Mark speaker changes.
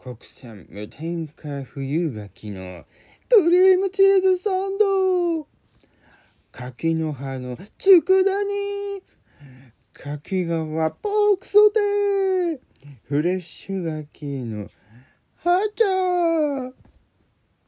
Speaker 1: 国産無添加冬柿のクリームチーズサンド。柿の葉の佃煮。柿皮ポークソテー。フレッシュ柿のハチャー